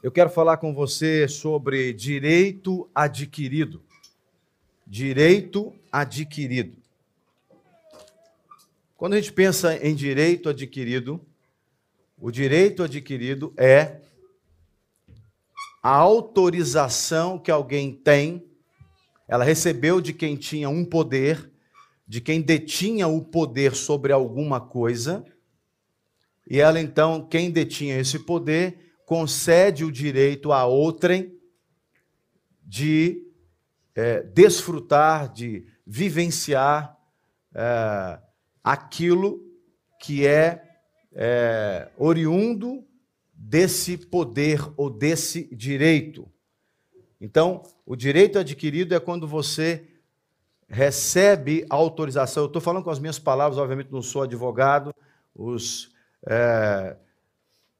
Eu quero falar com você sobre direito adquirido. Direito adquirido. Quando a gente pensa em direito adquirido, o direito adquirido é a autorização que alguém tem, ela recebeu de quem tinha um poder, de quem detinha o poder sobre alguma coisa, e ela então, quem detinha esse poder, concede o direito a outrem de é, desfrutar, de vivenciar é, aquilo que é, é oriundo desse poder ou desse direito. Então, o direito adquirido é quando você recebe autorização. Eu estou falando com as minhas palavras, obviamente não sou advogado, os é,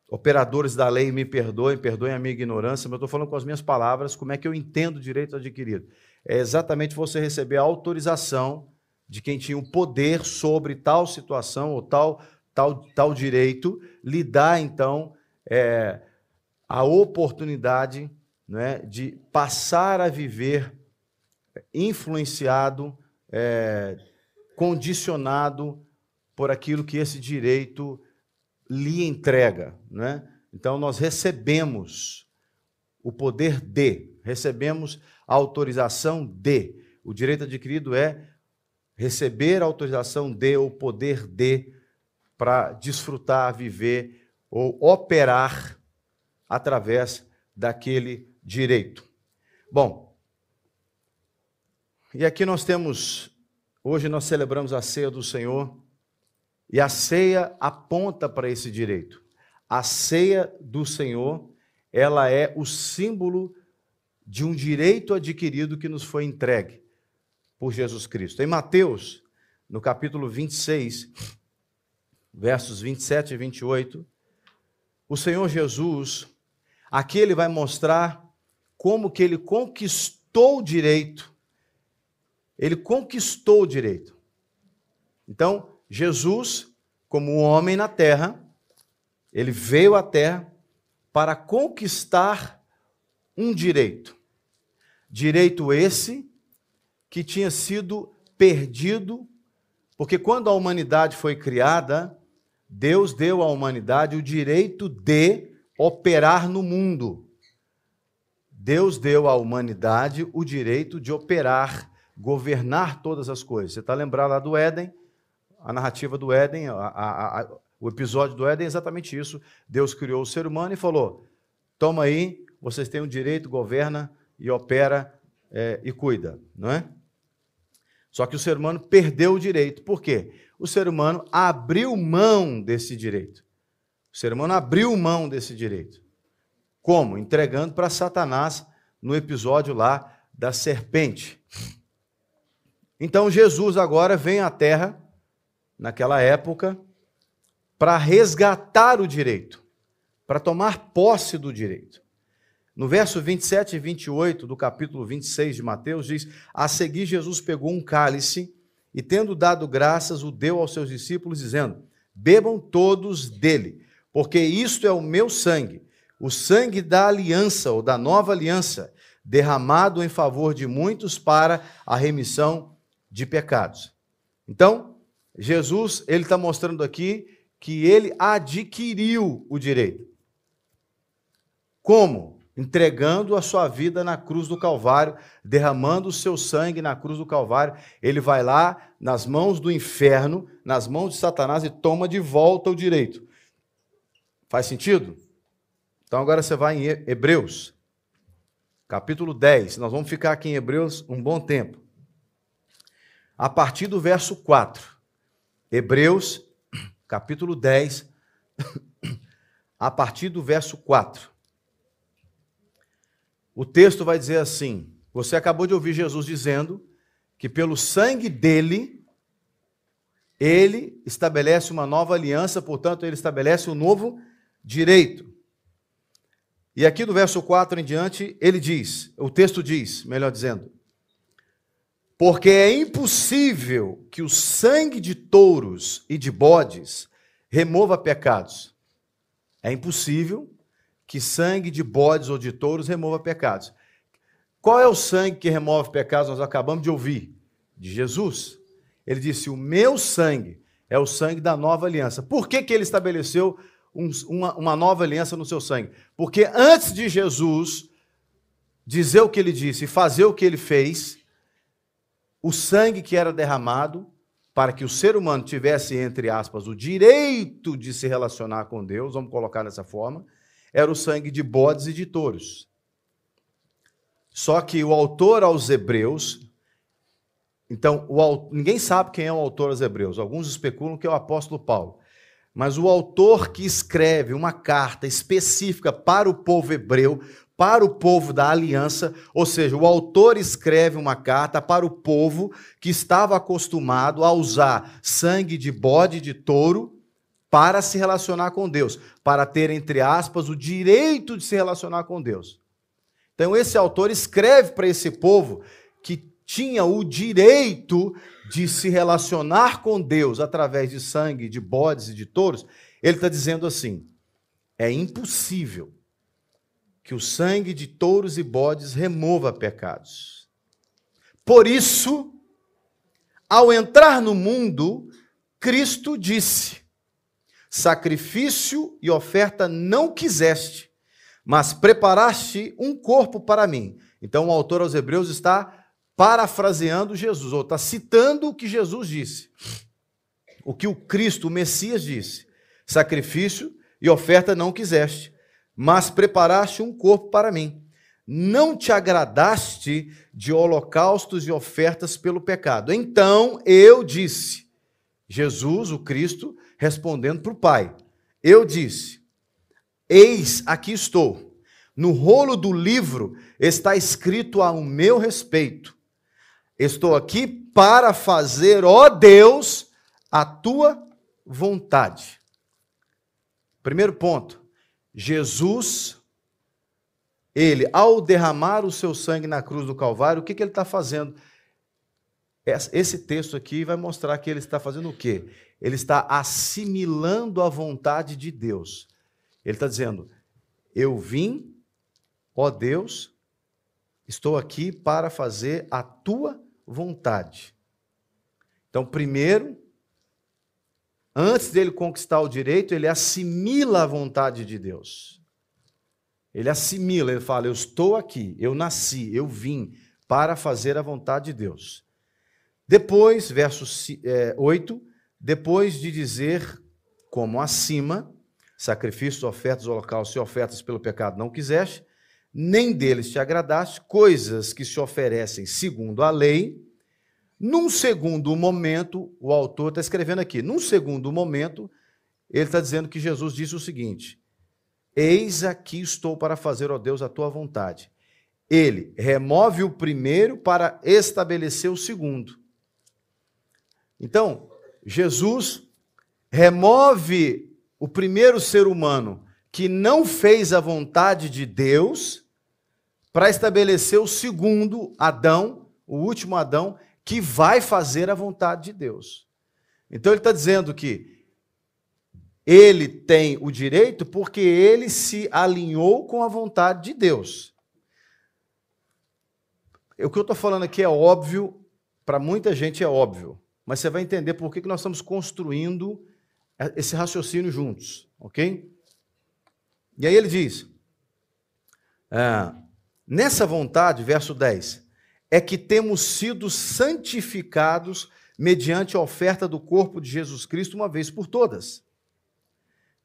operadores da lei me perdoem, perdoem a minha ignorância, mas eu estou falando com as minhas palavras como é que eu entendo o direito adquirido. É exatamente você receber a autorização de quem tinha o poder sobre tal situação ou tal, tal, tal direito, lhe dá, então, é, a oportunidade né, de passar a viver influenciado, é, condicionado por aquilo que esse direito lhe entrega. Né? Então, nós recebemos o poder de, recebemos a autorização de. O direito adquirido é receber a autorização de, ou poder de, para desfrutar, viver ou operar através daquele direito. Bom, e aqui nós temos, hoje nós celebramos a ceia do Senhor, e a ceia aponta para esse direito. A ceia do Senhor, ela é o símbolo de um direito adquirido que nos foi entregue por Jesus Cristo. Em Mateus, no capítulo 26, versos 27 e 28, o Senhor Jesus, aqui ele vai mostrar como que ele conquistou o direito. Ele conquistou o direito. Então, Jesus, como um homem na terra, ele veio à terra para conquistar um direito. Direito esse que tinha sido perdido, porque quando a humanidade foi criada, Deus deu à humanidade o direito de operar no mundo. Deus deu à humanidade o direito de operar, governar todas as coisas. Você está lembrado lá do Éden? A narrativa do Éden, a, a, a, o episódio do Éden é exatamente isso. Deus criou o ser humano e falou: toma aí, vocês têm o direito, governa e opera é, e cuida, não é? Só que o ser humano perdeu o direito. Por quê? O ser humano abriu mão desse direito. O ser humano abriu mão desse direito. Como? Entregando para Satanás no episódio lá da serpente. Então Jesus agora vem à terra naquela época, para resgatar o direito, para tomar posse do direito. No verso 27 e 28 do capítulo 26 de Mateus, diz: A seguir, Jesus pegou um cálice e, tendo dado graças, o deu aos seus discípulos, dizendo: Bebam todos dele, porque isto é o meu sangue, o sangue da aliança ou da nova aliança, derramado em favor de muitos para a remissão de pecados. Então, Jesus, ele está mostrando aqui que ele adquiriu o direito. Como? Entregando a sua vida na cruz do Calvário, derramando o seu sangue na cruz do Calvário. Ele vai lá nas mãos do inferno, nas mãos de Satanás e toma de volta o direito. Faz sentido? Então agora você vai em Hebreus, capítulo 10. Nós vamos ficar aqui em Hebreus um bom tempo. A partir do verso 4. Hebreus, capítulo 10, a partir do verso 4. O texto vai dizer assim: Você acabou de ouvir Jesus dizendo que pelo sangue dele, ele estabelece uma nova aliança, portanto, ele estabelece um novo direito. E aqui do verso 4 em diante, ele diz, o texto diz, melhor dizendo, porque é impossível que o sangue de touros e de bodes remova pecados. É impossível que sangue de bodes ou de touros remova pecados. Qual é o sangue que remove pecados? Nós acabamos de ouvir. De Jesus. Ele disse: O meu sangue é o sangue da nova aliança. Por que, que ele estabeleceu um, uma, uma nova aliança no seu sangue? Porque antes de Jesus dizer o que ele disse e fazer o que ele fez, o sangue que era derramado para que o ser humano tivesse, entre aspas, o direito de se relacionar com Deus, vamos colocar dessa forma, era o sangue de bodes e de touros. Só que o autor aos Hebreus, então, o, ninguém sabe quem é o autor aos Hebreus, alguns especulam que é o apóstolo Paulo. Mas o autor que escreve uma carta específica para o povo hebreu para o povo da aliança, ou seja, o autor escreve uma carta para o povo que estava acostumado a usar sangue de bode de touro para se relacionar com Deus, para ter, entre aspas, o direito de se relacionar com Deus. Então, esse autor escreve para esse povo que tinha o direito de se relacionar com Deus através de sangue de bodes e de touros. Ele está dizendo assim: é impossível que o sangue de touros e bodes remova pecados. Por isso, ao entrar no mundo, Cristo disse: Sacrifício e oferta não quiseste, mas preparaste um corpo para mim. Então, o autor aos Hebreus está parafraseando Jesus, ou está citando o que Jesus disse. O que o Cristo, o Messias, disse: Sacrifício e oferta não quiseste, mas preparaste um corpo para mim. Não te agradaste de holocaustos e ofertas pelo pecado. Então eu disse, Jesus, o Cristo, respondendo para o Pai: Eu disse, eis aqui estou. No rolo do livro está escrito a o meu respeito. Estou aqui para fazer, ó Deus, a tua vontade. Primeiro ponto. Jesus, ele, ao derramar o seu sangue na cruz do Calvário, o que, que ele está fazendo? Esse texto aqui vai mostrar que ele está fazendo o quê? Ele está assimilando a vontade de Deus. Ele está dizendo: Eu vim, ó Deus, estou aqui para fazer a tua vontade. Então, primeiro, Antes dele conquistar o direito, ele assimila a vontade de Deus. Ele assimila, ele fala: Eu estou aqui, eu nasci, eu vim para fazer a vontade de Deus. Depois, verso 8, é, depois de dizer, como acima, sacrifícios, ofertas, holocaustos e ofertas pelo pecado não quiseste, nem deles te agradaste, coisas que se oferecem segundo a lei, num segundo momento, o autor está escrevendo aqui, num segundo momento, ele está dizendo que Jesus disse o seguinte: Eis aqui estou para fazer, ó Deus, a tua vontade. Ele remove o primeiro para estabelecer o segundo. Então, Jesus remove o primeiro ser humano que não fez a vontade de Deus para estabelecer o segundo Adão, o último Adão, que vai fazer a vontade de Deus. Então ele está dizendo que ele tem o direito porque ele se alinhou com a vontade de Deus. O que eu estou falando aqui é óbvio, para muita gente é óbvio, mas você vai entender por que nós estamos construindo esse raciocínio juntos, ok? E aí ele diz: é, nessa vontade, verso 10, é que temos sido santificados mediante a oferta do corpo de Jesus Cristo uma vez por todas.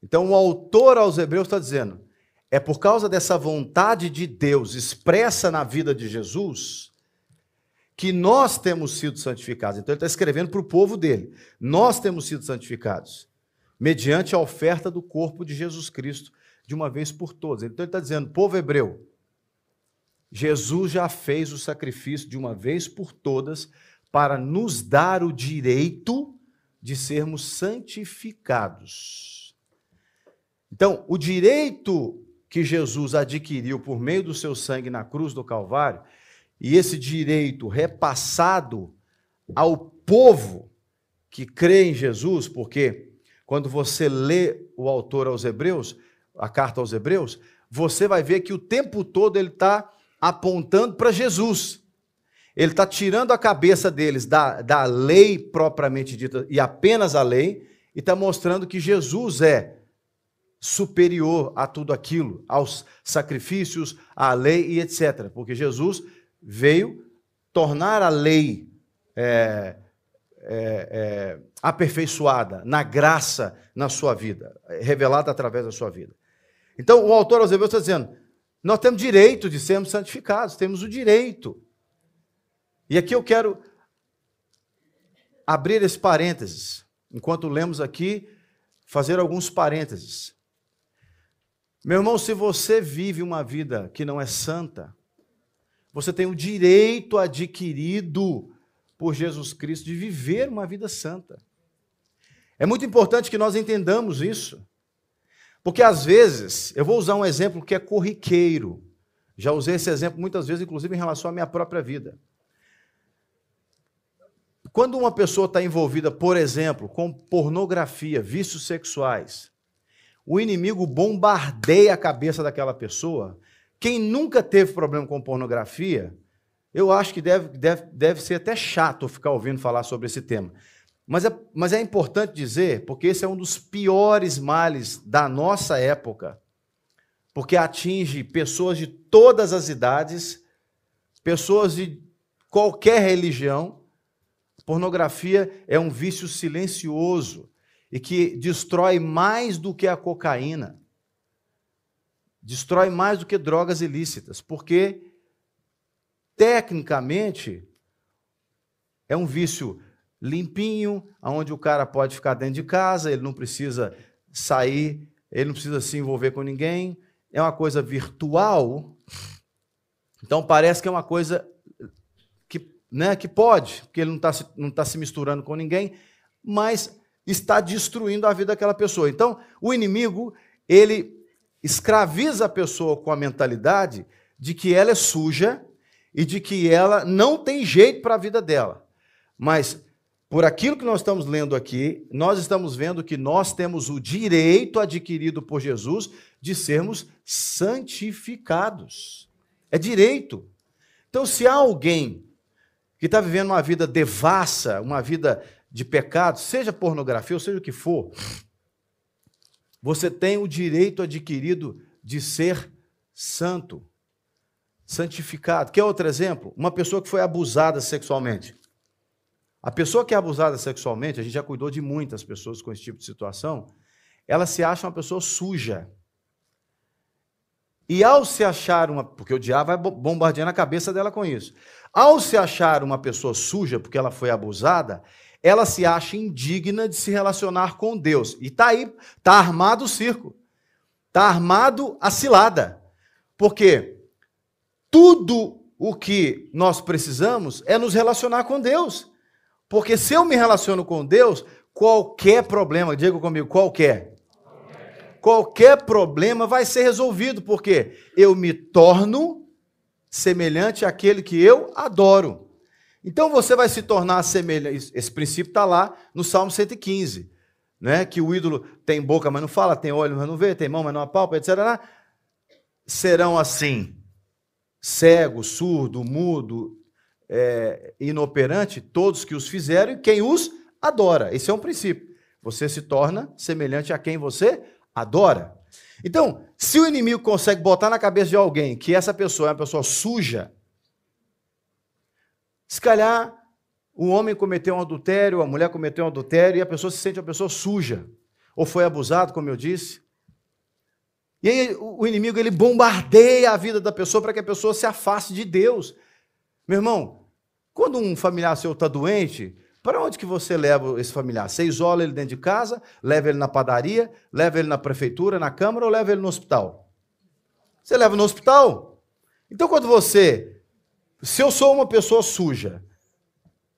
Então, o autor aos Hebreus está dizendo: é por causa dessa vontade de Deus expressa na vida de Jesus que nós temos sido santificados. Então, ele está escrevendo para o povo dele: nós temos sido santificados mediante a oferta do corpo de Jesus Cristo de uma vez por todas. Então, ele está dizendo: povo hebreu, Jesus já fez o sacrifício de uma vez por todas para nos dar o direito de sermos santificados. Então, o direito que Jesus adquiriu por meio do seu sangue na cruz do Calvário, e esse direito repassado ao povo que crê em Jesus, porque quando você lê o autor aos Hebreus, a carta aos Hebreus, você vai ver que o tempo todo ele está apontando para Jesus. Ele está tirando a cabeça deles da, da lei propriamente dita e apenas a lei, e está mostrando que Jesus é superior a tudo aquilo, aos sacrifícios, à lei e etc. Porque Jesus veio tornar a lei é, é, é, aperfeiçoada na graça na sua vida, revelada através da sua vida. Então, o autor Hebreus está dizendo: nós temos direito de sermos santificados, temos o direito. E aqui eu quero abrir esse parênteses, enquanto lemos aqui, fazer alguns parênteses. Meu irmão, se você vive uma vida que não é santa, você tem o direito adquirido por Jesus Cristo de viver uma vida santa. É muito importante que nós entendamos isso. Porque às vezes, eu vou usar um exemplo que é corriqueiro. Já usei esse exemplo muitas vezes, inclusive em relação à minha própria vida. Quando uma pessoa está envolvida, por exemplo, com pornografia, vícios sexuais, o inimigo bombardeia a cabeça daquela pessoa. Quem nunca teve problema com pornografia, eu acho que deve, deve, deve ser até chato ficar ouvindo falar sobre esse tema. Mas é, mas é importante dizer, porque esse é um dos piores males da nossa época, porque atinge pessoas de todas as idades, pessoas de qualquer religião. Pornografia é um vício silencioso e que destrói mais do que a cocaína, destrói mais do que drogas ilícitas, porque tecnicamente é um vício limpinho, onde o cara pode ficar dentro de casa, ele não precisa sair, ele não precisa se envolver com ninguém, é uma coisa virtual. Então parece que é uma coisa que, né, que pode, porque ele não está não tá se misturando com ninguém, mas está destruindo a vida daquela pessoa. Então, o inimigo, ele escraviza a pessoa com a mentalidade de que ela é suja e de que ela não tem jeito para a vida dela. Mas, por aquilo que nós estamos lendo aqui, nós estamos vendo que nós temos o direito adquirido por Jesus de sermos santificados. É direito. Então, se há alguém que está vivendo uma vida devassa, uma vida de pecado, seja pornografia ou seja o que for, você tem o direito adquirido de ser santo, santificado. Quer outro exemplo? Uma pessoa que foi abusada sexualmente. A pessoa que é abusada sexualmente, a gente já cuidou de muitas pessoas com esse tipo de situação, ela se acha uma pessoa suja. E ao se achar uma. Porque o diabo vai bombardeando a cabeça dela com isso. Ao se achar uma pessoa suja porque ela foi abusada, ela se acha indigna de se relacionar com Deus. E está aí, está armado o circo. Está armado a cilada. Porque tudo o que nós precisamos é nos relacionar com Deus. Porque se eu me relaciono com Deus, qualquer problema, diga comigo, qualquer. Qualquer problema vai ser resolvido, porque eu me torno semelhante àquele que eu adoro. Então você vai se tornar semelhante. Esse princípio está lá no Salmo 115, né? que o ídolo tem boca, mas não fala, tem olho, mas não vê, tem mão, mas não apalpa, etc. Serão assim, cego, surdo, mudo, é, inoperante, todos que os fizeram e quem os adora. Esse é um princípio. Você se torna semelhante a quem você adora. Então, se o inimigo consegue botar na cabeça de alguém que essa pessoa é uma pessoa suja, se calhar o homem cometeu um adultério, a mulher cometeu um adultério e a pessoa se sente uma pessoa suja, ou foi abusado, como eu disse. E aí o inimigo ele bombardeia a vida da pessoa para que a pessoa se afaste de Deus. Meu irmão, quando um familiar seu está doente, para onde que você leva esse familiar? Você isola ele dentro de casa, leva ele na padaria, leva ele na prefeitura, na câmara ou leva ele no hospital? Você leva no hospital. Então, quando você se eu sou uma pessoa suja,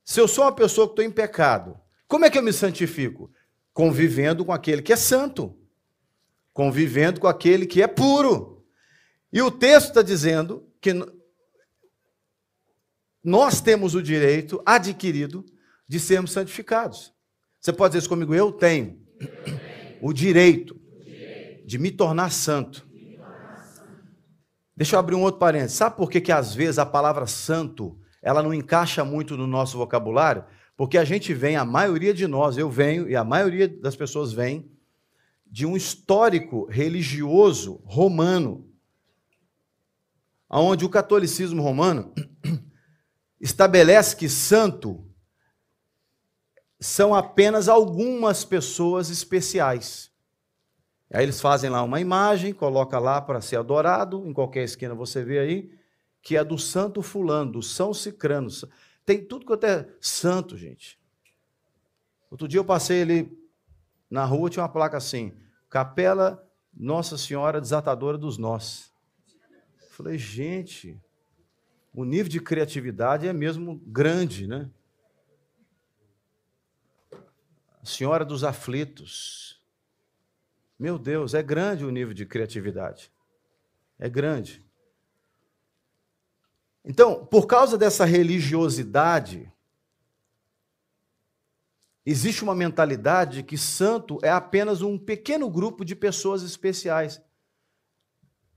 se eu sou uma pessoa que estou em pecado, como é que eu me santifico? Convivendo com aquele que é santo, convivendo com aquele que é puro. E o texto está dizendo que nós temos o direito adquirido de sermos santificados. Você pode dizer isso comigo? Eu tenho o direito de me tornar santo Deixa eu abrir um outro parênteses. Sabe por que, que às vezes a palavra santo ela não encaixa muito no nosso vocabulário? Porque a gente vem, a maioria de nós, eu venho e a maioria das pessoas vem de um histórico religioso romano, onde o catolicismo romano estabelece que santo são apenas algumas pessoas especiais. Aí eles fazem lá uma imagem, coloca lá para ser adorado, em qualquer esquina você vê aí, que é do santo fulano, do São Cicrano. Tem tudo quanto é santo, gente. Outro dia eu passei ali na rua, tinha uma placa assim, Capela Nossa Senhora Desatadora dos Nós. Falei, gente, o nível de criatividade é mesmo grande, né? Senhora dos Aflitos. Meu Deus, é grande o nível de criatividade. É grande. Então, por causa dessa religiosidade, existe uma mentalidade que santo é apenas um pequeno grupo de pessoas especiais.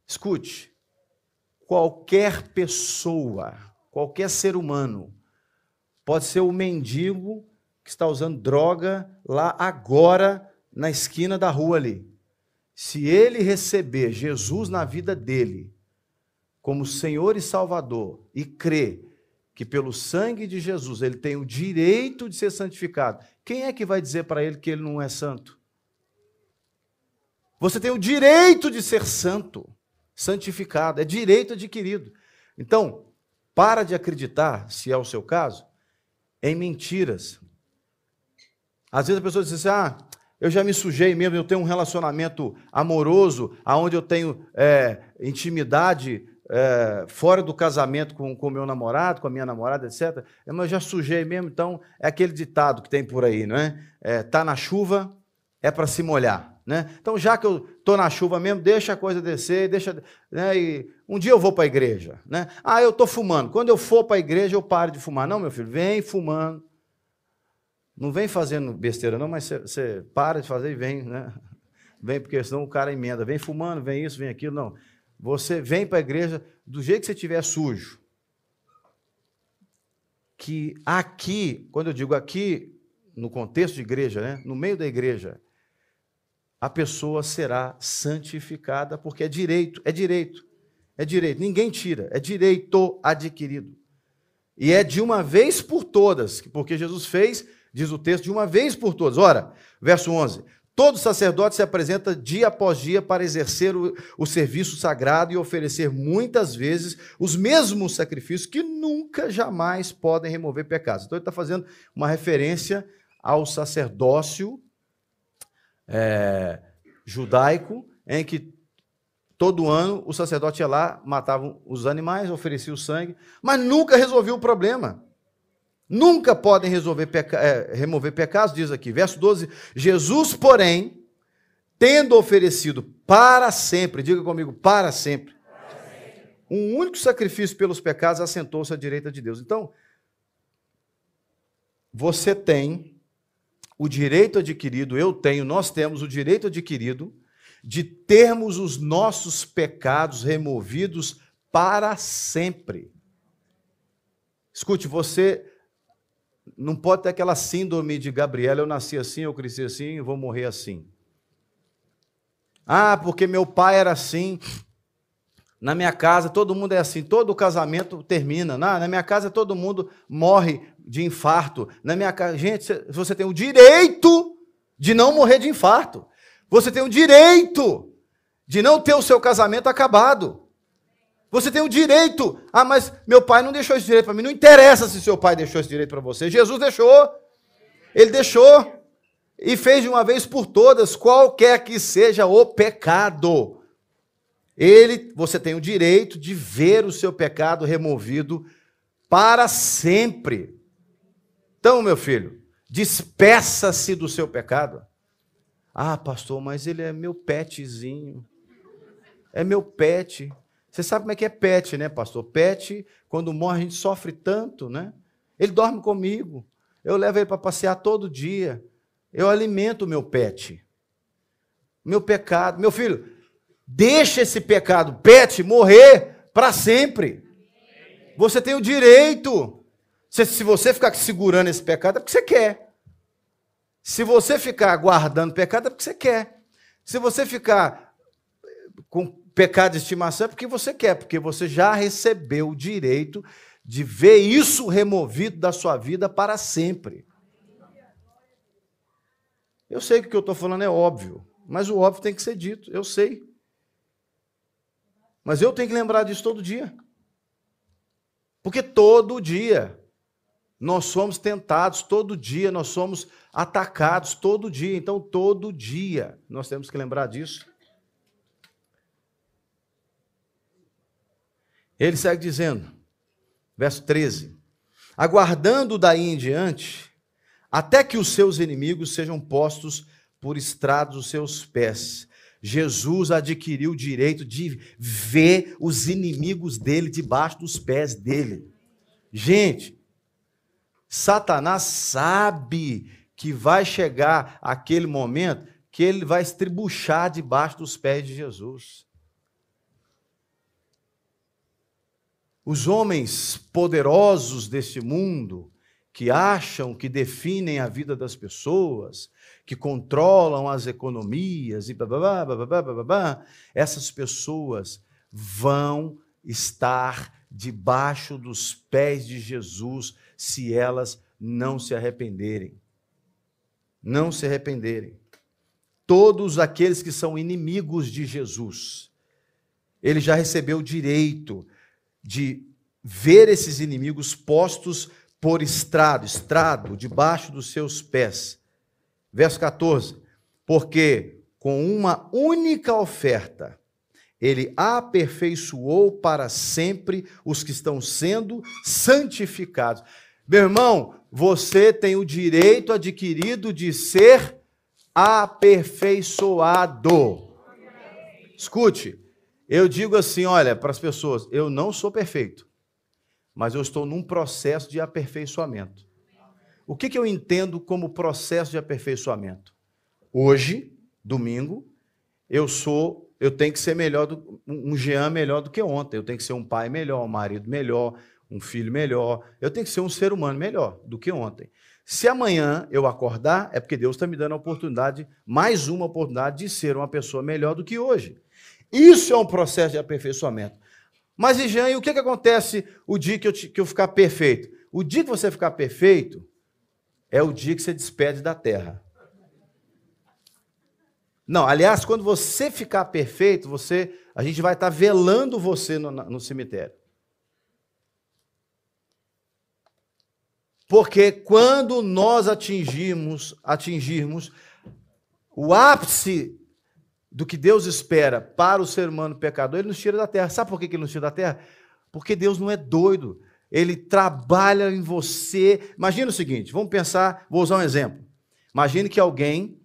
Escute, qualquer pessoa, qualquer ser humano, pode ser o mendigo que está usando droga lá agora na esquina da rua ali. Se ele receber Jesus na vida dele como Senhor e Salvador e crer que pelo sangue de Jesus ele tem o direito de ser santificado, quem é que vai dizer para ele que ele não é santo? Você tem o direito de ser santo santificado, é direito adquirido. Então, para de acreditar, se é o seu caso, em mentiras. Às vezes a pessoa diz assim: ah, eu já me sujei mesmo, eu tenho um relacionamento amoroso, aonde eu tenho é, intimidade é, fora do casamento com o meu namorado, com a minha namorada, etc. É, mas eu já sujei mesmo, então é aquele ditado que tem por aí, não é? é tá na chuva, é para se molhar. Né? Então, já que eu estou na chuva mesmo, deixa a coisa descer, deixa. Né? E um dia eu vou para a igreja. Né? Ah, eu estou fumando. Quando eu for para a igreja, eu paro de fumar. Não, meu filho, vem fumando. Não vem fazendo besteira, não, mas você para de fazer e vem, né? Vem, porque senão o cara emenda. Vem fumando, vem isso, vem aquilo. Não. Você vem para a igreja do jeito que você estiver sujo. Que aqui, quando eu digo aqui, no contexto de igreja, né? no meio da igreja, a pessoa será santificada, porque é direito, é direito, é direito, ninguém tira, é direito adquirido. E é de uma vez por todas, porque Jesus fez, diz o texto, de uma vez por todas. Ora, verso 11: todo sacerdote se apresenta dia após dia para exercer o, o serviço sagrado e oferecer muitas vezes os mesmos sacrifícios que nunca, jamais podem remover pecados. Então ele está fazendo uma referência ao sacerdócio é, judaico, em que todo ano o sacerdote ia lá, matava os animais, oferecia o sangue, mas nunca resolvia o problema. Nunca podem resolver peca é, remover pecados, diz aqui, verso 12: Jesus, porém, tendo oferecido para sempre, diga comigo, para sempre, para sempre. um único sacrifício pelos pecados, assentou-se à direita de Deus. Então, você tem o direito adquirido, eu tenho, nós temos o direito adquirido de termos os nossos pecados removidos para sempre. Escute, você não pode ter aquela síndrome de Gabriela, eu nasci assim, eu cresci assim, eu vou morrer assim. Ah, porque meu pai era assim. Na minha casa todo mundo é assim, todo casamento termina. Na, na minha casa todo mundo morre de infarto. Na minha casa, gente, você tem o direito de não morrer de infarto. Você tem o direito de não ter o seu casamento acabado. Você tem o direito. Ah, mas meu pai não deixou esse direito para mim. Não interessa se seu pai deixou esse direito para você. Jesus deixou. Ele deixou e fez de uma vez por todas, qualquer que seja o pecado. Ele, você tem o direito de ver o seu pecado removido para sempre. Então, meu filho, despeça-se do seu pecado. Ah, pastor, mas ele é meu petzinho. É meu pet. Você sabe como é que é pet, né, pastor? Pet, quando morre, a gente sofre tanto, né? Ele dorme comigo. Eu levo ele para passear todo dia. Eu alimento o meu pet. Meu pecado. Meu filho, Deixa esse pecado, pet, morrer para sempre. Você tem o direito. Se, se você ficar segurando esse pecado, é porque você quer. Se você ficar guardando pecado, é porque você quer. Se você ficar com pecado de estimação, é porque você quer, porque você já recebeu o direito de ver isso removido da sua vida para sempre. Eu sei que o que eu estou falando é óbvio, mas o óbvio tem que ser dito, eu sei. Mas eu tenho que lembrar disso todo dia. Porque todo dia nós somos tentados, todo dia nós somos atacados, todo dia. Então, todo dia nós temos que lembrar disso. Ele segue dizendo, verso 13: Aguardando daí em diante, até que os seus inimigos sejam postos por estrados os seus pés. Jesus adquiriu o direito de ver os inimigos dele debaixo dos pés dele. Gente, Satanás sabe que vai chegar aquele momento que ele vai estribuchar debaixo dos pés de Jesus. Os homens poderosos deste mundo, que acham que definem a vida das pessoas, que controlam as economias e babá, babá, babá, essas pessoas vão estar debaixo dos pés de Jesus se elas não se arrependerem. Não se arrependerem. Todos aqueles que são inimigos de Jesus, ele já recebeu o direito de ver esses inimigos postos por estrado, estrado, debaixo dos seus pés. Verso 14: Porque com uma única oferta ele aperfeiçoou para sempre os que estão sendo santificados. Meu irmão, você tem o direito adquirido de ser aperfeiçoado. Escute, eu digo assim, olha, para as pessoas, eu não sou perfeito, mas eu estou num processo de aperfeiçoamento. O que, que eu entendo como processo de aperfeiçoamento? Hoje, domingo, eu sou, eu tenho que ser melhor, do, um Jean melhor do que ontem. Eu tenho que ser um pai melhor, um marido melhor, um filho melhor. Eu tenho que ser um ser humano melhor do que ontem. Se amanhã eu acordar, é porque Deus está me dando a oportunidade, mais uma oportunidade de ser uma pessoa melhor do que hoje. Isso é um processo de aperfeiçoamento. Mas, Jean, e o que, que acontece o dia que eu, que eu ficar perfeito? O dia que você ficar perfeito é o dia que você despede da terra. Não, aliás, quando você ficar perfeito, você, a gente vai estar velando você no, no cemitério. Porque quando nós atingirmos, atingirmos o ápice do que Deus espera para o ser humano pecador, ele nos tira da terra. Sabe por que ele nos tira da terra? Porque Deus não é doido. Ele trabalha em você. Imagina o seguinte: vamos pensar, vou usar um exemplo. Imagine que alguém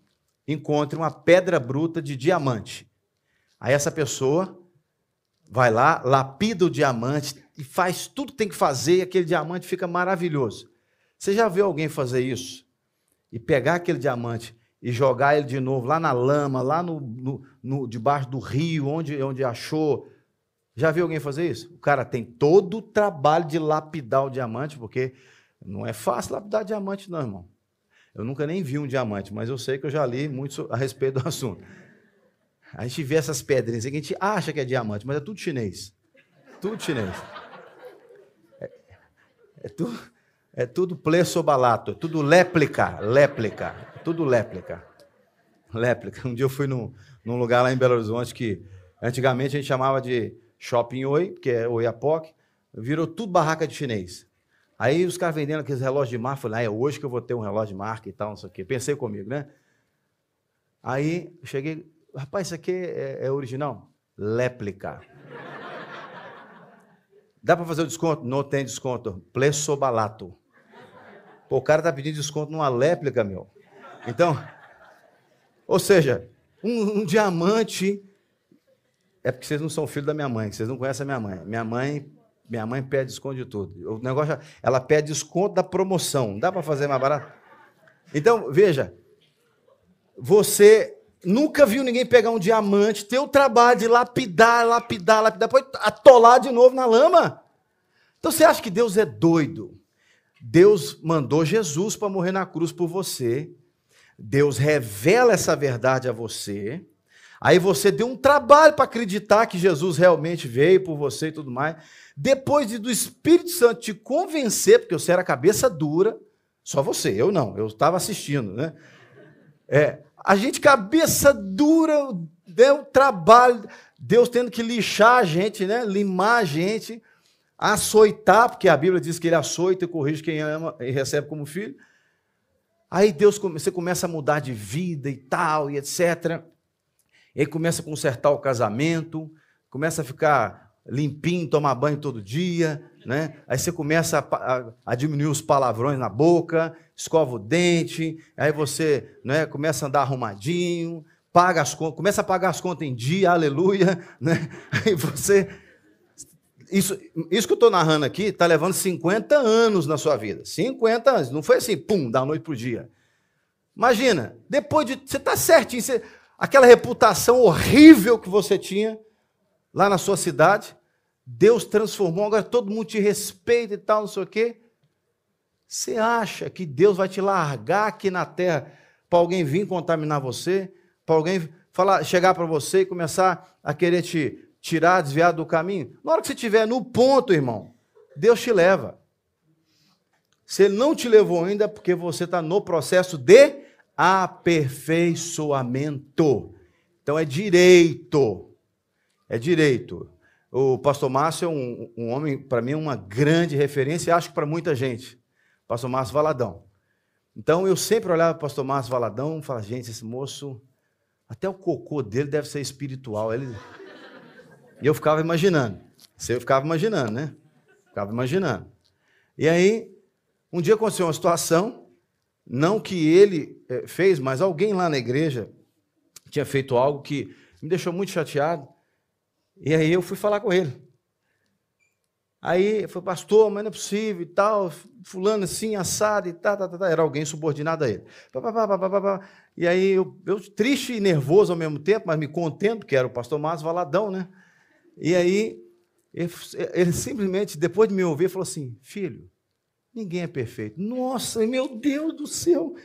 encontre uma pedra bruta de diamante. Aí essa pessoa vai lá, lapida o diamante e faz tudo que tem que fazer e aquele diamante fica maravilhoso. Você já viu alguém fazer isso? E pegar aquele diamante e jogar ele de novo lá na lama, lá no, no, no, debaixo do rio, onde, onde achou. Já viu alguém fazer isso? O cara tem todo o trabalho de lapidar o diamante, porque não é fácil lapidar diamante, não, irmão. Eu nunca nem vi um diamante, mas eu sei que eu já li muito a respeito do assunto. A gente vê essas pedrinhas a gente acha que é diamante, mas é tudo chinês. Tudo chinês. É, é tudo, é tudo plesobalato, é tudo léplica, léplica tudo léplica. Léplica. Um dia eu fui num, num lugar lá em Belo Horizonte que antigamente a gente chamava de Shopping Oi, que é Oiapoque, virou tudo barraca de chinês. Aí os caras vendendo aqueles relógios de marca, falei, ah, é hoje que eu vou ter um relógio de marca e tal, não sei o quê. Pensei comigo, né? Aí cheguei, rapaz, isso aqui é, é original? Léplica. Dá para fazer o desconto? Não tem desconto. Plesobalato. Pô, o cara tá pedindo desconto numa léplica, meu. Então, ou seja, um, um, diamante. É porque vocês não são filho da minha mãe, vocês não conhecem a minha mãe. Minha mãe, minha mãe pede desconto de tudo. O negócio, ela pede desconto da promoção. Dá para fazer mais barato? Então, veja, você nunca viu ninguém pegar um diamante, ter o trabalho de lapidar, lapidar, lapidar, depois atolar de novo na lama. Então você acha que Deus é doido? Deus mandou Jesus para morrer na cruz por você. Deus revela essa verdade a você. Aí você deu um trabalho para acreditar que Jesus realmente veio por você e tudo mais. Depois de, do Espírito Santo te convencer, porque você era cabeça dura, só você, eu não, eu estava assistindo, né? É, a gente, cabeça dura, deu trabalho, Deus tendo que lixar a gente, né? Limar a gente, açoitar, porque a Bíblia diz que ele açoita e corrige quem ama e recebe como filho. Aí Deus, você começa a mudar de vida e tal, e etc. E aí começa a consertar o casamento, começa a ficar limpinho, tomar banho todo dia, né? Aí você começa a, a, a, diminuir os palavrões na boca, escova o dente, aí você né, começa a andar arrumadinho, paga as contas, começa a pagar as contas em dia, aleluia, né? Aí você. Isso, isso que eu estou narrando aqui está levando 50 anos na sua vida. 50 anos. Não foi assim, pum, da noite para o dia. Imagina, depois de. Você está certinho, você, aquela reputação horrível que você tinha lá na sua cidade, Deus transformou, agora todo mundo te respeita e tal, não sei o quê. Você acha que Deus vai te largar aqui na terra para alguém vir contaminar você? Para alguém falar, chegar para você e começar a querer te tirar, desviar do caminho? Na hora que você estiver no ponto, irmão, Deus te leva. Se ele não te levou ainda, porque você está no processo de aperfeiçoamento. Então é direito. É direito. O pastor Márcio é um, um homem, para mim, uma grande referência, e acho que para muita gente. Pastor Márcio Valadão. Então eu sempre olhava para o pastor Márcio Valadão e falava, gente, esse moço, até o cocô dele deve ser espiritual. Ele... E eu ficava imaginando. Eu ficava imaginando, né? Ficava imaginando. E aí, um dia aconteceu uma situação, não que ele eh, fez, mas alguém lá na igreja tinha feito algo que me deixou muito chateado. E aí eu fui falar com ele. Aí foi, pastor, mas não é possível e tal, fulano assim, assado e tal, tá, tá, tá, era alguém subordinado a ele. E aí eu, eu, triste e nervoso ao mesmo tempo, mas me contento, que era o pastor Márcio Valadão, né? E aí ele, simplesmente, depois de me ouvir, falou assim: filho, ninguém é perfeito. Nossa, meu Deus do céu!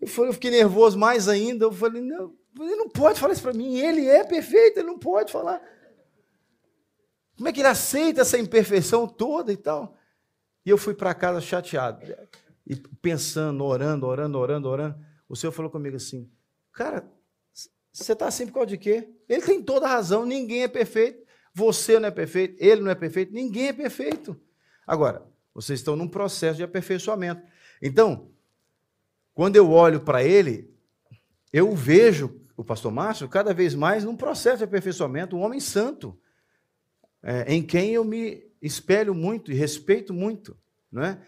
Eu, falei, eu fiquei nervoso mais ainda. Eu falei: não, ele não pode falar isso para mim, ele é perfeito, ele não pode falar. Como é que ele aceita essa imperfeição toda e tal? E eu fui para casa chateado. E pensando, orando, orando, orando, orando. O Senhor falou comigo assim: Cara, você está assim por causa de quê? Ele tem toda a razão, ninguém é perfeito. Você não é perfeito, ele não é perfeito, ninguém é perfeito. Agora, vocês estão num processo de aperfeiçoamento. Então, quando eu olho para ele, eu vejo o pastor Márcio cada vez mais num processo de aperfeiçoamento, um homem santo é, em quem eu me espelho muito e respeito muito, não é?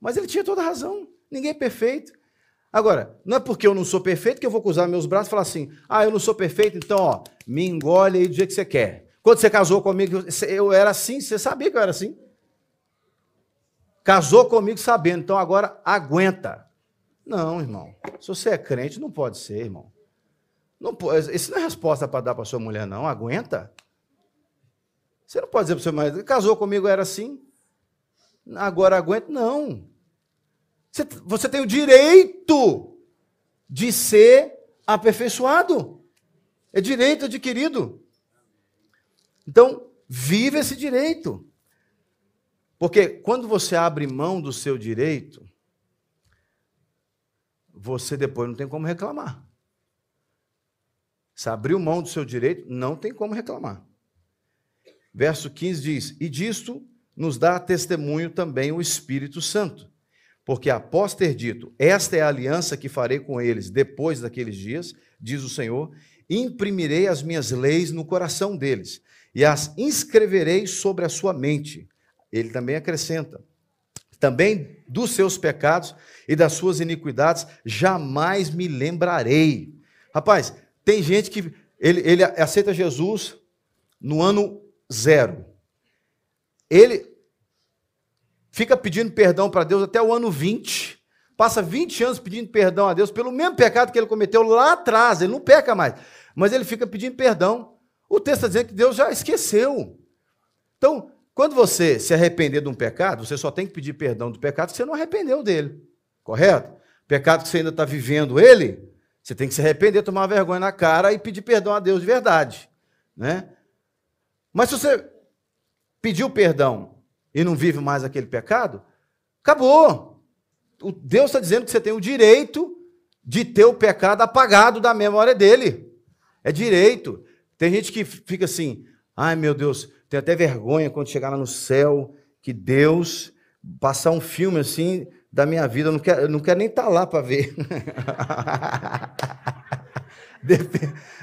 Mas ele tinha toda a razão. Ninguém é perfeito. Agora, não é porque eu não sou perfeito que eu vou cruzar meus braços e falar assim: ah, eu não sou perfeito, então, ó, me engole aí do jeito que você quer. Quando você casou comigo, eu era assim, você sabia que eu era assim? Casou comigo sabendo, então agora aguenta. Não, irmão. Se você é crente, não pode ser, irmão. Não pode, isso não é resposta para dar para sua mulher, não. Aguenta. Você não pode dizer para seu marido, casou comigo, era assim, agora aguenta. Não. Você, você tem o direito de ser aperfeiçoado. É direito adquirido. Então, vive esse direito. Porque quando você abre mão do seu direito, você depois não tem como reclamar. Se abriu mão do seu direito, não tem como reclamar. Verso 15 diz: E disto nos dá testemunho também o Espírito Santo. Porque após ter dito, esta é a aliança que farei com eles depois daqueles dias, diz o Senhor, imprimirei as minhas leis no coração deles e as inscreverei sobre a sua mente. Ele também acrescenta: também dos seus pecados e das suas iniquidades jamais me lembrarei. Rapaz, tem gente que ele, ele aceita Jesus no ano zero. Ele fica pedindo perdão para Deus até o ano 20, passa 20 anos pedindo perdão a Deus pelo mesmo pecado que ele cometeu lá atrás, ele não peca mais, mas ele fica pedindo perdão. O texto está dizendo que Deus já esqueceu. Então, quando você se arrepender de um pecado, você só tem que pedir perdão do pecado que você não arrependeu dele. Correto? Pecado que você ainda está vivendo ele, você tem que se arrepender, tomar vergonha na cara e pedir perdão a Deus de verdade. Né? Mas se você pediu perdão e não vive mais aquele pecado, acabou. O Deus está dizendo que você tem o direito de ter o pecado apagado da memória dele. É direito. Tem gente que fica assim, ai meu Deus, tem até vergonha quando chegar lá no céu, que Deus passar um filme assim da minha vida, eu não quero, eu não quero nem estar tá lá para ver. Dep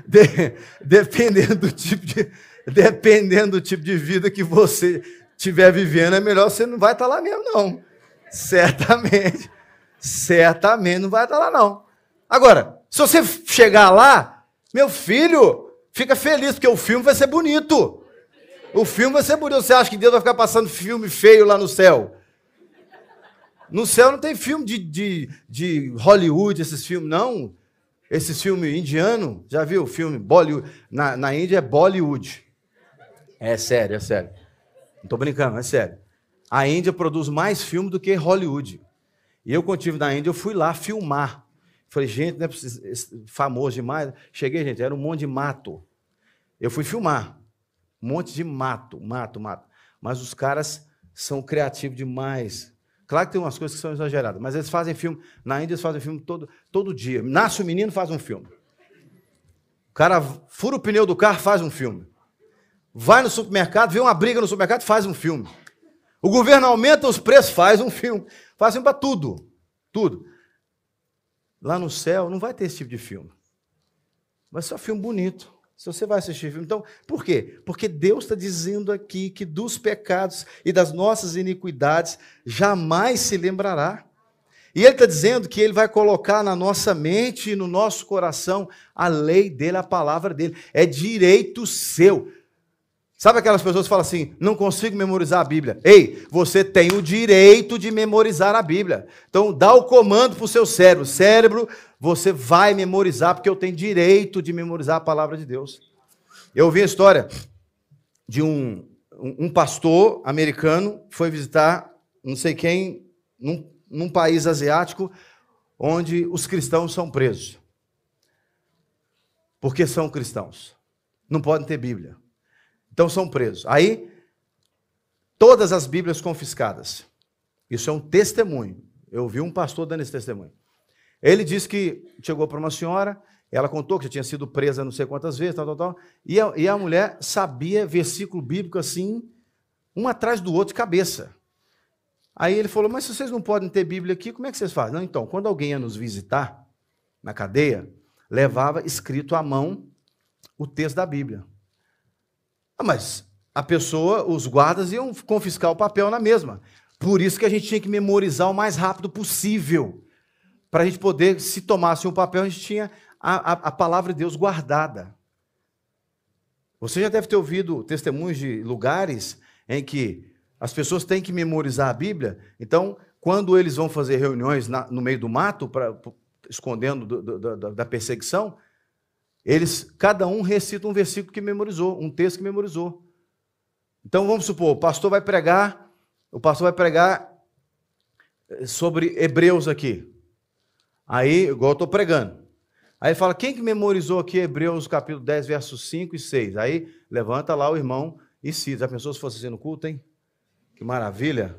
de dependendo do tipo de dependendo do tipo de vida que você estiver vivendo, é melhor você não vai estar tá lá mesmo não. Certamente. Certamente não vai estar tá lá não. Agora, se você chegar lá, meu filho, fica feliz porque o filme vai ser bonito. O filme vai ser bonito. Você acha que Deus vai ficar passando filme feio lá no céu? No céu não tem filme de, de, de Hollywood, esses filmes, não. Esses filmes indiano, já viu o filme Bollywood? Na, na Índia é Bollywood. É sério, é sério. Não estou brincando, é sério. A Índia produz mais filme do que Hollywood. E eu, quando estive na Índia, eu fui lá filmar. Falei, gente, não é famoso demais. Cheguei, gente, era um monte de mato. Eu fui filmar. Um monte de mato, mato, mato. Mas os caras são criativos demais. Claro que tem umas coisas que são exageradas, mas eles fazem filme. Na Índia eles fazem filme todo, todo dia. Nasce o menino, faz um filme. O cara fura o pneu do carro, faz um filme. Vai no supermercado, vê uma briga no supermercado, faz um filme. O governo aumenta os preços, faz um filme. Fazem para tudo. Tudo. Lá no céu não vai ter esse tipo de filme. Vai ser só filme bonito. Se você vai assistir filme. Então, por quê? Porque Deus está dizendo aqui que dos pecados e das nossas iniquidades jamais se lembrará. E Ele está dizendo que Ele vai colocar na nossa mente e no nosso coração a lei dele, a palavra dele. É direito seu. Sabe aquelas pessoas que falam assim: não consigo memorizar a Bíblia? Ei, você tem o direito de memorizar a Bíblia. Então, dá o comando para o seu cérebro: cérebro, você vai memorizar, porque eu tenho direito de memorizar a palavra de Deus. Eu ouvi a história de um, um pastor americano foi visitar não sei quem num, num país asiático onde os cristãos são presos. Porque são cristãos. Não podem ter Bíblia. Então são presos. Aí, todas as Bíblias confiscadas. Isso é um testemunho. Eu ouvi um pastor dando esse testemunho. Ele disse que chegou para uma senhora, ela contou que já tinha sido presa não sei quantas vezes, tal, tal, tal, e a, e a mulher sabia versículo bíblico assim, um atrás do outro de cabeça. Aí ele falou: Mas se vocês não podem ter Bíblia aqui, como é que vocês fazem? Não, então, quando alguém ia nos visitar na cadeia, levava escrito à mão o texto da Bíblia. Ah, mas a pessoa, os guardas iam confiscar o papel na mesma. Por isso que a gente tinha que memorizar o mais rápido possível. Para a gente poder, se tomasse um papel, a gente tinha a, a, a palavra de Deus guardada. Você já deve ter ouvido testemunhos de lugares em que as pessoas têm que memorizar a Bíblia. Então, quando eles vão fazer reuniões na, no meio do mato, pra, escondendo do, do, da perseguição, eles, cada um recita um versículo que memorizou, um texto que memorizou. Então vamos supor, o pastor vai pregar, o pastor vai pregar eh, sobre Hebreus aqui. Aí, igual eu estou pregando. Aí fala, quem que memorizou aqui Hebreus capítulo 10, versos 5 e 6? Aí levanta lá o irmão e cita. A pessoa se fosse assim no culto, hein? Que maravilha.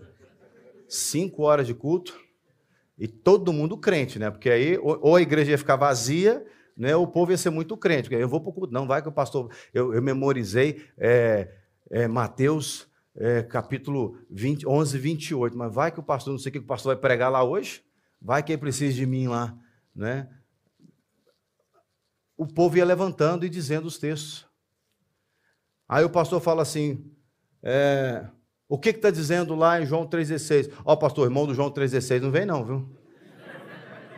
Cinco horas de culto. E todo mundo crente, né? Porque aí ou a igreja ia ficar vazia né, o povo ia ser muito crente. Eu vou para o. Não, vai que o pastor. Eu, eu memorizei é, é, Mateus é, capítulo 20, 11, 28. Mas vai que o pastor, não sei o que o pastor vai pregar lá hoje. Vai que ele precisa de mim lá. Né? O povo ia levantando e dizendo os textos. Aí o pastor fala assim: é, o que está dizendo lá em João 3,16? Ó, oh, pastor, irmão do João 3,16, não vem não, viu?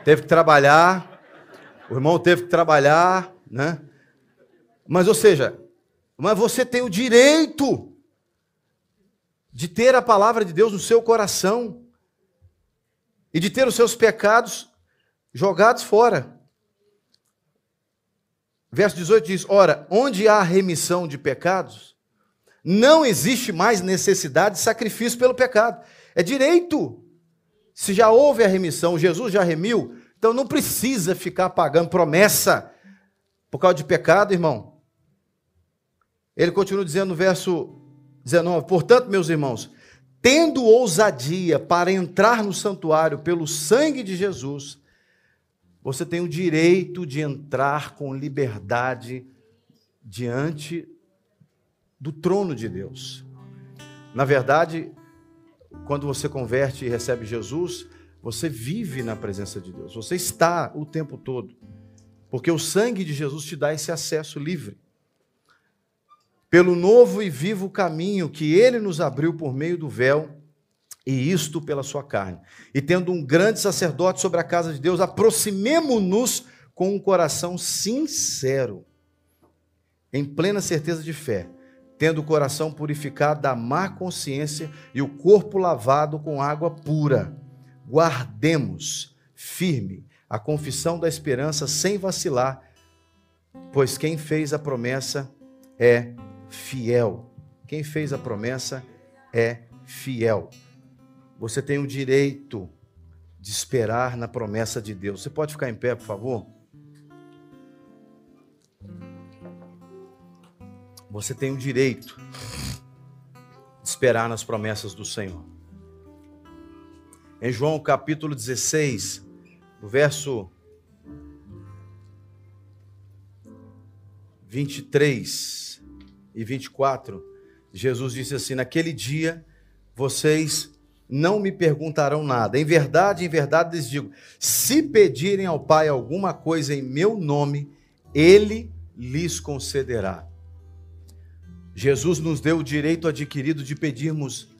Teve que trabalhar, o irmão teve que trabalhar, né? Mas, ou seja, mas você tem o direito de ter a palavra de Deus no seu coração. e de ter os seus pecados jogados fora. Verso 18 diz: Ora, onde há remissão de pecados, não existe mais necessidade de sacrifício pelo pecado. É direito. Se já houve a remissão, Jesus já remiu, então não precisa ficar pagando promessa por causa de pecado, irmão. Ele continua dizendo no verso 19: Portanto, meus irmãos, tendo ousadia para entrar no santuário pelo sangue de Jesus, você tem o direito de entrar com liberdade diante do trono de Deus. Na verdade, quando você converte e recebe Jesus, você vive na presença de Deus. Você está o tempo todo. Porque o sangue de Jesus te dá esse acesso livre. Pelo novo e vivo caminho que ele nos abriu por meio do véu, e isto pela sua carne. E tendo um grande sacerdote sobre a casa de Deus, aproximemo-nos com um coração sincero, em plena certeza de fé, tendo o coração purificado da má consciência e o corpo lavado com água pura. Guardemos firme a confissão da esperança sem vacilar, pois quem fez a promessa é fiel. Quem fez a promessa é fiel. Você tem o direito de esperar na promessa de Deus. Você pode ficar em pé, por favor? Você tem o direito de esperar nas promessas do Senhor. Em João capítulo 16, no verso 23 e 24, Jesus disse assim: Naquele dia vocês não me perguntarão nada. Em verdade, em verdade lhes digo: se pedirem ao Pai alguma coisa em meu nome, ele lhes concederá. Jesus nos deu o direito adquirido de pedirmos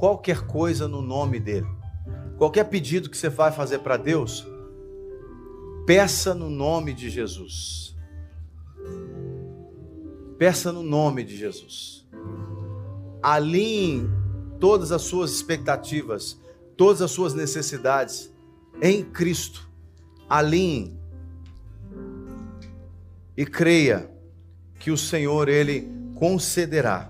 qualquer coisa no nome dele. Qualquer pedido que você vai fazer para Deus, peça no nome de Jesus. Peça no nome de Jesus. Alinhe todas as suas expectativas, todas as suas necessidades em Cristo. Alinhe e creia que o Senhor ele concederá.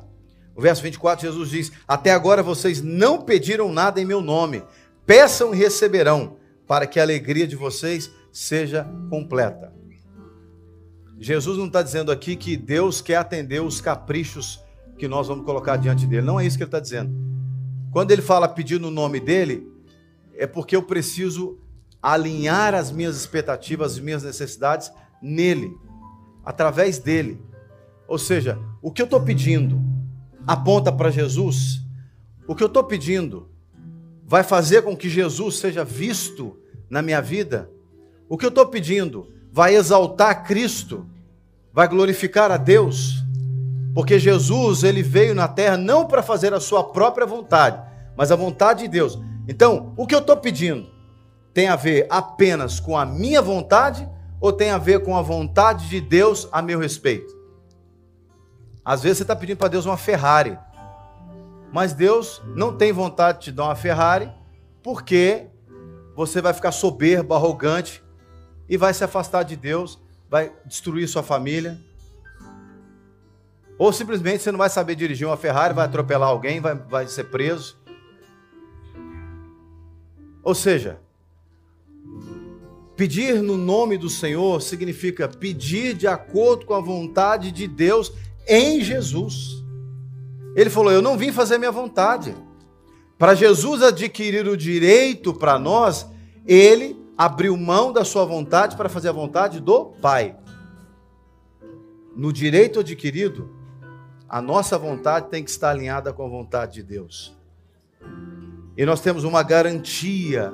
O verso 24 Jesus diz: Até agora vocês não pediram nada em meu nome. Peçam e receberão, para que a alegria de vocês seja completa. Jesus não está dizendo aqui que Deus quer atender os caprichos que nós vamos colocar diante dele. Não é isso que ele está dizendo. Quando ele fala pedir no nome dele, é porque eu preciso alinhar as minhas expectativas, as minhas necessidades nele, através dele. Ou seja, o que eu estou pedindo aponta para Jesus, o que eu estou pedindo vai fazer com que Jesus seja visto na minha vida, o que eu estou pedindo vai exaltar Cristo, vai glorificar a Deus. Porque Jesus, ele veio na terra não para fazer a sua própria vontade, mas a vontade de Deus. Então, o que eu estou pedindo tem a ver apenas com a minha vontade ou tem a ver com a vontade de Deus a meu respeito? Às vezes você está pedindo para Deus uma Ferrari, mas Deus não tem vontade de te dar uma Ferrari porque você vai ficar soberbo, arrogante e vai se afastar de Deus, vai destruir sua família, ou simplesmente você não vai saber dirigir uma Ferrari, vai atropelar alguém, vai, vai ser preso. Ou seja, pedir no nome do Senhor significa pedir de acordo com a vontade de Deus em Jesus. Ele falou: Eu não vim fazer minha vontade. Para Jesus adquirir o direito para nós, ele abriu mão da sua vontade para fazer a vontade do Pai. No direito adquirido, a nossa vontade tem que estar alinhada com a vontade de Deus. E nós temos uma garantia.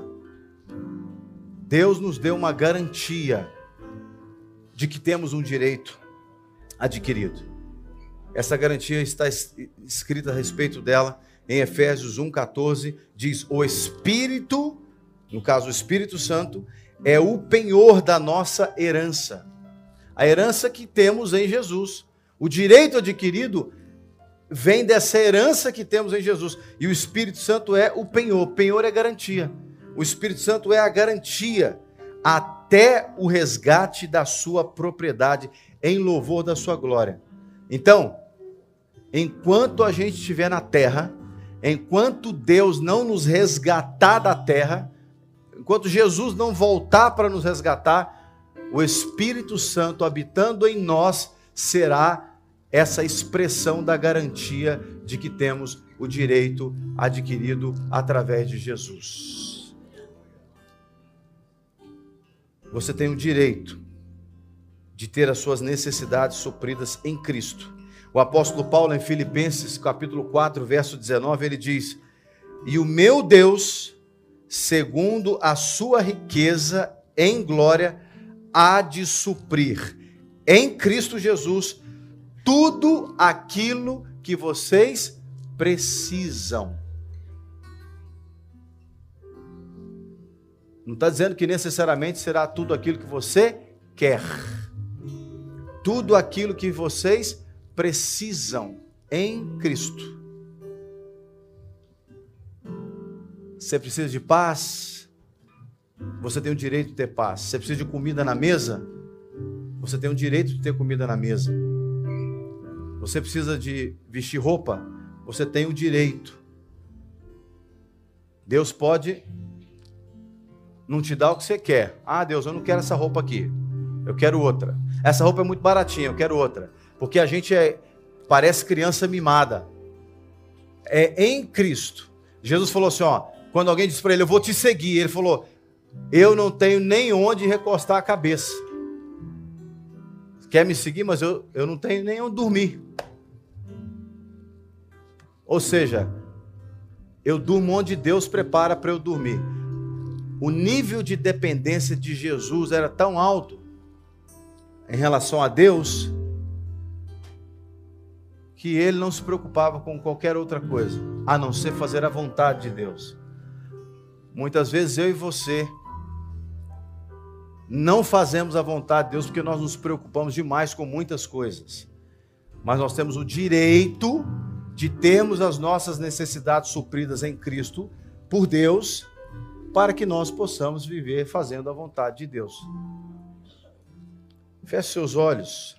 Deus nos deu uma garantia de que temos um direito adquirido. Essa garantia está escrita a respeito dela em Efésios 1,14, diz: O Espírito, no caso o Espírito Santo, é o penhor da nossa herança. A herança que temos em Jesus. O direito adquirido vem dessa herança que temos em Jesus. E o Espírito Santo é o penhor. Penhor é garantia. O Espírito Santo é a garantia até o resgate da sua propriedade em louvor da sua glória. Então, enquanto a gente estiver na terra, enquanto Deus não nos resgatar da terra, enquanto Jesus não voltar para nos resgatar, o Espírito Santo habitando em nós será essa expressão da garantia de que temos o direito adquirido através de Jesus. Você tem o direito de ter as suas necessidades supridas em Cristo. O apóstolo Paulo, em Filipenses, capítulo 4, verso 19, ele diz: E o meu Deus, segundo a sua riqueza em glória, há de suprir em Cristo Jesus tudo aquilo que vocês precisam. Não está dizendo que necessariamente será tudo aquilo que você quer. Tudo aquilo que vocês precisam em Cristo. Você precisa de paz? Você tem o direito de ter paz. Você precisa de comida na mesa? Você tem o direito de ter comida na mesa. Você precisa de vestir roupa? Você tem o direito. Deus pode não te dar o que você quer. Ah, Deus, eu não quero essa roupa aqui. Eu quero outra. Essa roupa é muito baratinha, eu quero outra. Porque a gente é, parece criança mimada. É em Cristo. Jesus falou assim: ó, quando alguém disse para ele, eu vou te seguir, ele falou: eu não tenho nem onde recostar a cabeça. Quer me seguir, mas eu, eu não tenho nem onde dormir. Ou seja, eu durmo onde Deus prepara para eu dormir. O nível de dependência de Jesus era tão alto em relação a Deus que ele não se preocupava com qualquer outra coisa, a não ser fazer a vontade de Deus. Muitas vezes eu e você não fazemos a vontade de Deus porque nós nos preocupamos demais com muitas coisas. Mas nós temos o direito de termos as nossas necessidades supridas em Cristo por Deus, para que nós possamos viver fazendo a vontade de Deus. Feche seus olhos.